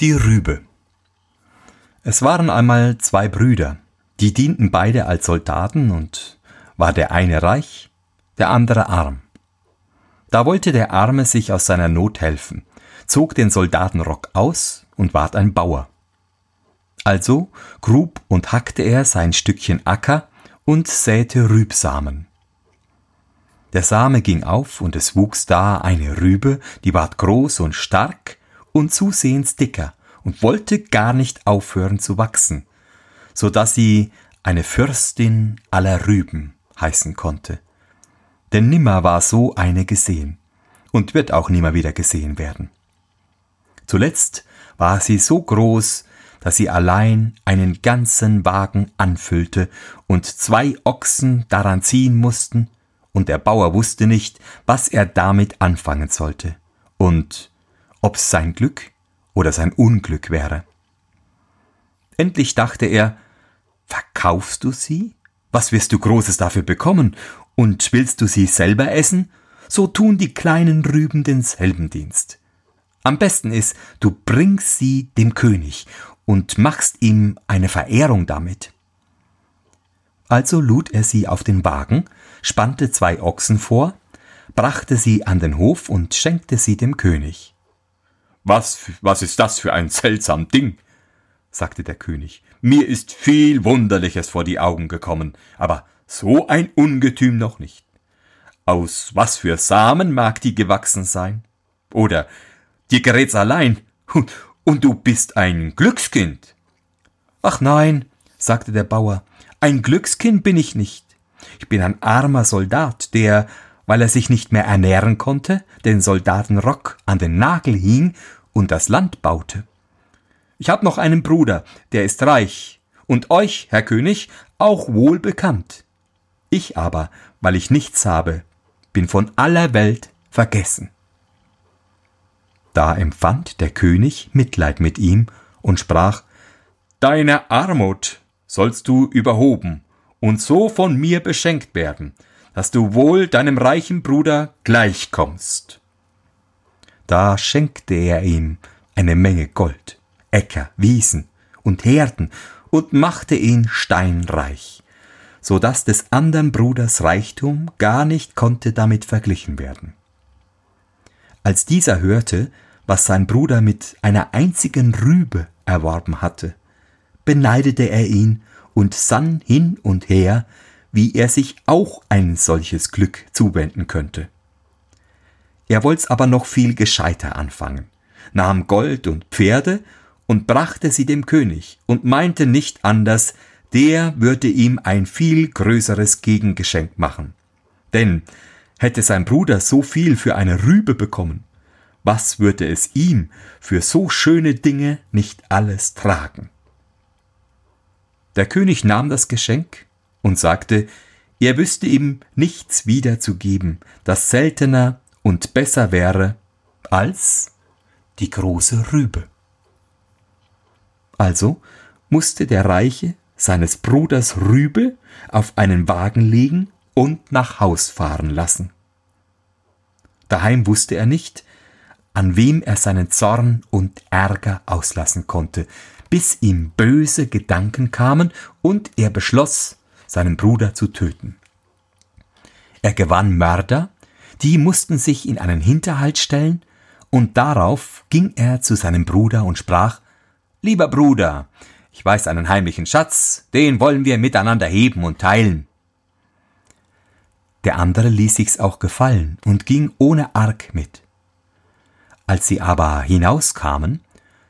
Die Rübe. Es waren einmal zwei Brüder, die dienten beide als Soldaten und war der eine reich, der andere arm. Da wollte der Arme sich aus seiner Not helfen, zog den Soldatenrock aus und ward ein Bauer. Also grub und hackte er sein Stückchen Acker und säte Rübsamen. Der Same ging auf und es wuchs da eine Rübe, die ward groß und stark und zusehends dicker und wollte gar nicht aufhören zu wachsen, so dass sie eine Fürstin aller Rüben heißen konnte. Denn nimmer war so eine gesehen und wird auch nimmer wieder gesehen werden. Zuletzt war sie so groß, dass sie allein einen ganzen Wagen anfüllte und zwei Ochsen daran ziehen mussten, und der Bauer wusste nicht, was er damit anfangen sollte und ob's sein Glück oder sein Unglück wäre. Endlich dachte er, verkaufst du sie? Was wirst du Großes dafür bekommen? Und willst du sie selber essen? So tun die kleinen Rüben denselben Dienst. Am besten ist, du bringst sie dem König und machst ihm eine Verehrung damit. Also lud er sie auf den Wagen, spannte zwei Ochsen vor, brachte sie an den Hof und schenkte sie dem König. Was, was ist das für ein seltsam Ding? sagte der König. Mir ist viel Wunderliches vor die Augen gekommen, aber so ein Ungetüm noch nicht. Aus was für Samen mag die gewachsen sein? Oder dir gerät's allein und, und du bist ein Glückskind. Ach nein, sagte der Bauer, ein Glückskind bin ich nicht. Ich bin ein armer Soldat, der, weil er sich nicht mehr ernähren konnte, den Soldatenrock an den Nagel hing und das Land baute. Ich habe noch einen Bruder, der ist reich, und euch, Herr König, auch wohl bekannt. Ich aber, weil ich nichts habe, bin von aller Welt vergessen. Da empfand der König Mitleid mit ihm und sprach Deine Armut sollst du überhoben und so von mir beschenkt werden, dass du wohl deinem reichen Bruder gleichkommst. Da schenkte er ihm eine Menge Gold, Äcker, Wiesen und Herden und machte ihn steinreich, so dass des andern Bruders Reichtum gar nicht konnte damit verglichen werden. Als dieser hörte, was sein Bruder mit einer einzigen Rübe erworben hatte, beneidete er ihn und sann hin und her, wie er sich auch ein solches Glück zuwenden könnte. Er wollt's aber noch viel gescheiter anfangen, nahm Gold und Pferde und brachte sie dem König und meinte nicht anders, der würde ihm ein viel größeres Gegengeschenk machen. Denn hätte sein Bruder so viel für eine Rübe bekommen, was würde es ihm für so schöne Dinge nicht alles tragen? Der König nahm das Geschenk und sagte, er wüsste ihm nichts wiederzugeben, das seltener und besser wäre als die große Rübe. Also musste der Reiche seines Bruders Rübe auf einen Wagen legen und nach Haus fahren lassen. Daheim wusste er nicht, an wem er seinen Zorn und Ärger auslassen konnte, bis ihm böse Gedanken kamen und er beschloss, seinen Bruder zu töten. Er gewann Mörder, die mussten sich in einen Hinterhalt stellen, und darauf ging er zu seinem Bruder und sprach Lieber Bruder, ich weiß einen heimlichen Schatz, den wollen wir miteinander heben und teilen. Der andere ließ sich's auch gefallen und ging ohne Arg mit. Als sie aber hinauskamen,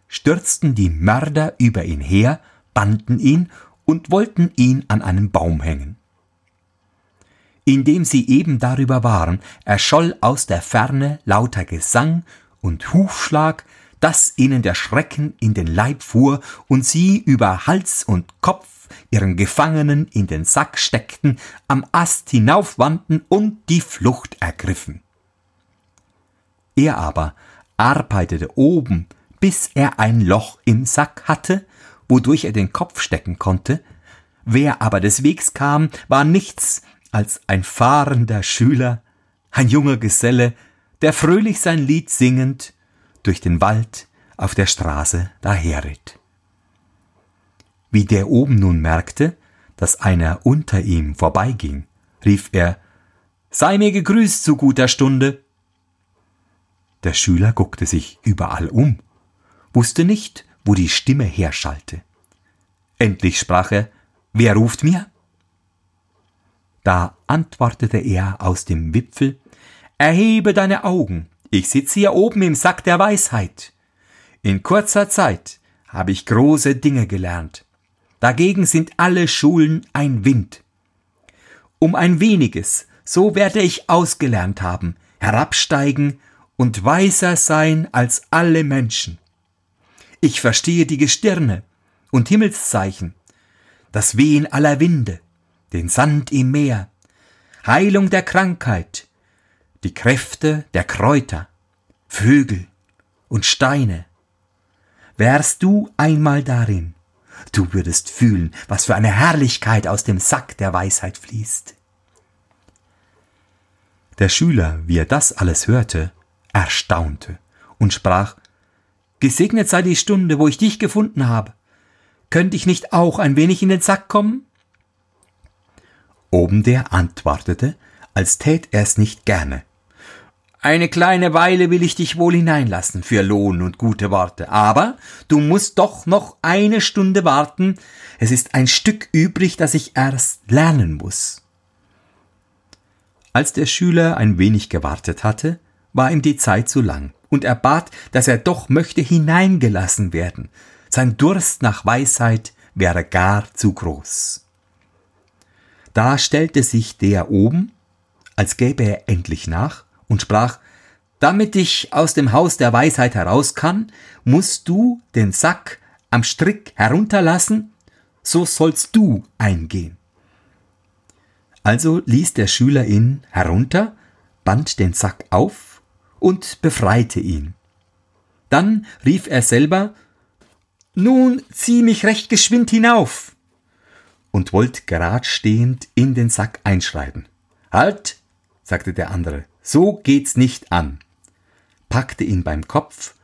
stürzten die Mörder über ihn her, banden ihn und wollten ihn an einen Baum hängen. Indem sie eben darüber waren, erscholl aus der Ferne lauter Gesang und Hufschlag, dass ihnen der Schrecken in den Leib fuhr und sie über Hals und Kopf ihren Gefangenen in den Sack steckten, am Ast hinaufwandten und die Flucht ergriffen. Er aber arbeitete oben bis er ein Loch im Sack hatte, wodurch er den Kopf stecken konnte. Wer aber des Wegs kam, war nichts als ein fahrender Schüler, ein junger Geselle, der fröhlich sein Lied singend durch den Wald auf der Straße daherritt. Wie der oben nun merkte, dass einer unter ihm vorbeiging, rief er Sei mir gegrüßt zu guter Stunde. Der Schüler guckte sich überall um, wusste nicht, wo die Stimme herschallte. Endlich sprach er Wer ruft mir? Da antwortete er aus dem Wipfel Erhebe deine Augen, ich sitze hier oben im Sack der Weisheit. In kurzer Zeit habe ich große Dinge gelernt. Dagegen sind alle Schulen ein Wind. Um ein weniges, so werde ich ausgelernt haben, herabsteigen und weiser sein als alle Menschen. Ich verstehe die Gestirne und Himmelszeichen, das Wehen aller Winde, den Sand im Meer, Heilung der Krankheit, die Kräfte der Kräuter, Vögel und Steine. Wärst du einmal darin, Du würdest fühlen, was für eine Herrlichkeit aus dem Sack der Weisheit fließt. Der Schüler, wie er das alles hörte, erstaunte und sprach Gesegnet sei die Stunde, wo ich dich gefunden habe. Könnte ich nicht auch ein wenig in den Sack kommen? Oben der antwortete, als tät er's nicht gerne. Eine kleine Weile will ich dich wohl hineinlassen für Lohn und gute Worte, aber du musst doch noch eine Stunde warten, es ist ein Stück übrig, das ich erst lernen muss. Als der Schüler ein wenig gewartet hatte, war ihm die Zeit zu lang, und er bat, dass er doch möchte hineingelassen werden. Sein Durst nach Weisheit wäre gar zu groß. Da stellte sich der oben, als gäbe er endlich nach, und sprach, damit ich aus dem Haus der Weisheit heraus kann, musst du den Sack am Strick herunterlassen, so sollst du eingehen. Also ließ der Schüler ihn herunter, band den Sack auf und befreite ihn. Dann rief er selber Nun zieh mich recht geschwind hinauf und wollt gerad stehend in den Sack einschreiben. Halt, sagte der andere, so geht's nicht an, packte ihn beim Kopf,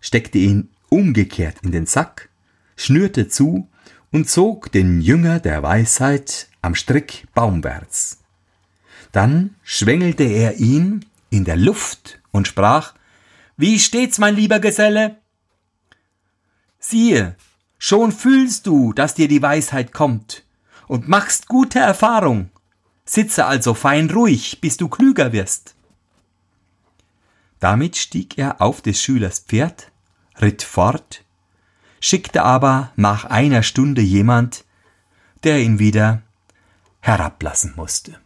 steckte ihn umgekehrt in den Sack, schnürte zu und zog den Jünger der Weisheit am Strick baumwärts. Dann schwängelte er ihn in der Luft und sprach Wie steht's, mein lieber Geselle? Siehe, schon fühlst du, dass dir die Weisheit kommt und machst gute Erfahrung. Sitze also fein ruhig, bis du klüger wirst. Damit stieg er auf des Schülers Pferd, ritt fort, schickte aber nach einer Stunde jemand, der ihn wieder herablassen musste.